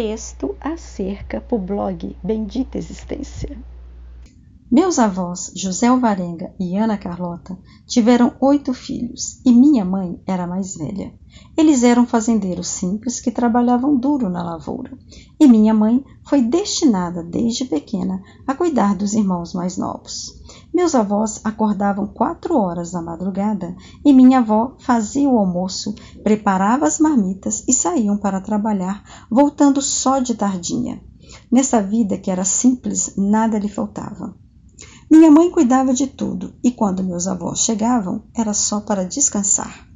Texto acerca para o blog Bendita Existência. Meus avós, José Alvarenga e Ana Carlota, tiveram oito filhos e minha mãe era mais velha. Eles eram fazendeiros simples que trabalhavam duro na lavoura e minha mãe foi destinada desde pequena a cuidar dos irmãos mais novos. Meus avós acordavam quatro horas da madrugada e minha avó fazia o almoço, preparava as marmitas e saíam para trabalhar, voltando só de tardinha. Nessa vida que era simples, nada lhe faltava. Minha mãe cuidava de tudo e quando meus avós chegavam era só para descansar.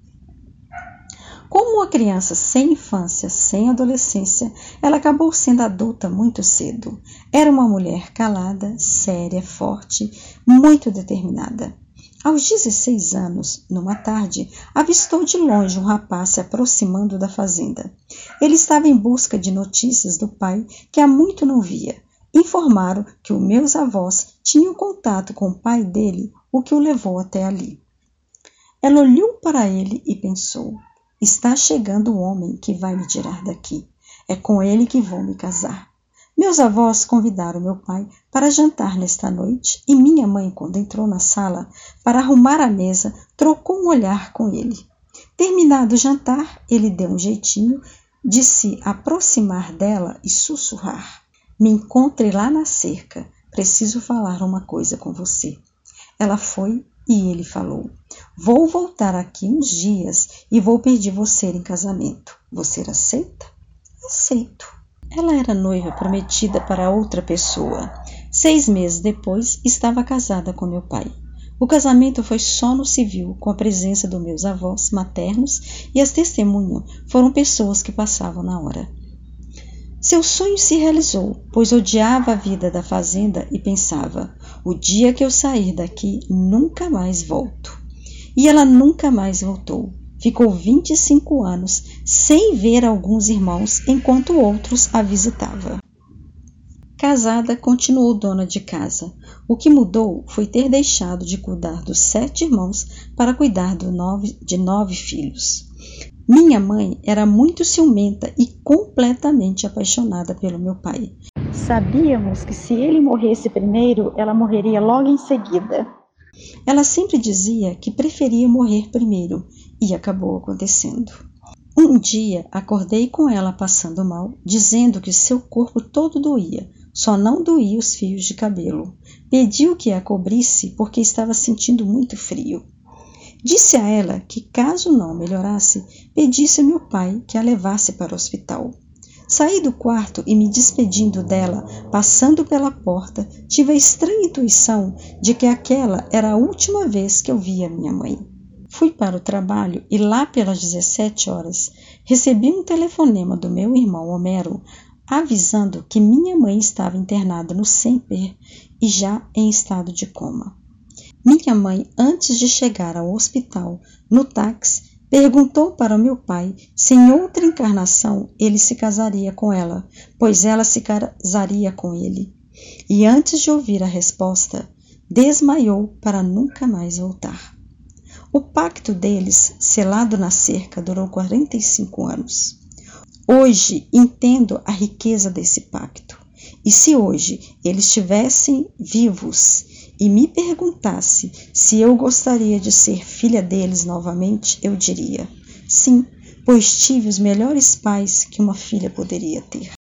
Como uma criança sem infância, sem adolescência, ela acabou sendo adulta muito cedo. Era uma mulher calada, séria, forte, muito determinada. Aos 16 anos, numa tarde, avistou de longe um rapaz se aproximando da fazenda. Ele estava em busca de notícias do pai que há muito não via informaram que os meus avós tinham contato com o pai dele, o que o levou até ali. Ela olhou para ele e pensou: Está chegando o homem que vai me tirar daqui. É com ele que vou me casar. Meus avós convidaram meu pai para jantar nesta noite e minha mãe, quando entrou na sala para arrumar a mesa, trocou um olhar com ele. Terminado o jantar, ele deu um jeitinho de se aproximar dela e sussurrar: me encontre lá na cerca. Preciso falar uma coisa com você. Ela foi e ele falou: Vou voltar aqui uns dias e vou pedir você em casamento. Você aceita? Aceito. Ela era noiva prometida para outra pessoa. Seis meses depois, estava casada com meu pai. O casamento foi só no civil, com a presença dos meus avós maternos e as testemunhas foram pessoas que passavam na hora. Seu sonho se realizou, pois odiava a vida da fazenda e pensava: o dia que eu sair daqui, nunca mais volto. E ela nunca mais voltou. Ficou 25 anos sem ver alguns irmãos enquanto outros a visitava. Casada, continuou dona de casa. O que mudou foi ter deixado de cuidar dos sete irmãos para cuidar nove, de nove filhos. Minha mãe era muito ciumenta e completamente apaixonada pelo meu pai. Sabíamos que se ele morresse primeiro, ela morreria logo em seguida. Ela sempre dizia que preferia morrer primeiro e acabou acontecendo. Um dia acordei com ela passando mal, dizendo que seu corpo todo doía, só não doía os fios de cabelo. Pediu que a cobrisse porque estava sentindo muito frio. Disse a ela que, caso não melhorasse, pedisse a meu pai que a levasse para o hospital. Saí do quarto e, me despedindo dela, passando pela porta, tive a estranha intuição de que aquela era a última vez que eu via minha mãe. Fui para o trabalho e, lá pelas 17 horas, recebi um telefonema do meu irmão Homero avisando que minha mãe estava internada no Semper e já em estado de coma. Minha mãe, antes de chegar ao hospital, no táxi, perguntou para meu pai se em outra encarnação ele se casaria com ela, pois ela se casaria com ele. E antes de ouvir a resposta, desmaiou para nunca mais voltar. O pacto deles, selado na cerca, durou 45 anos. Hoje entendo a riqueza desse pacto. E se hoje eles estivessem vivos e me perguntasse se eu gostaria de ser filha deles novamente, eu diria sim, pois tive os melhores pais que uma filha poderia ter.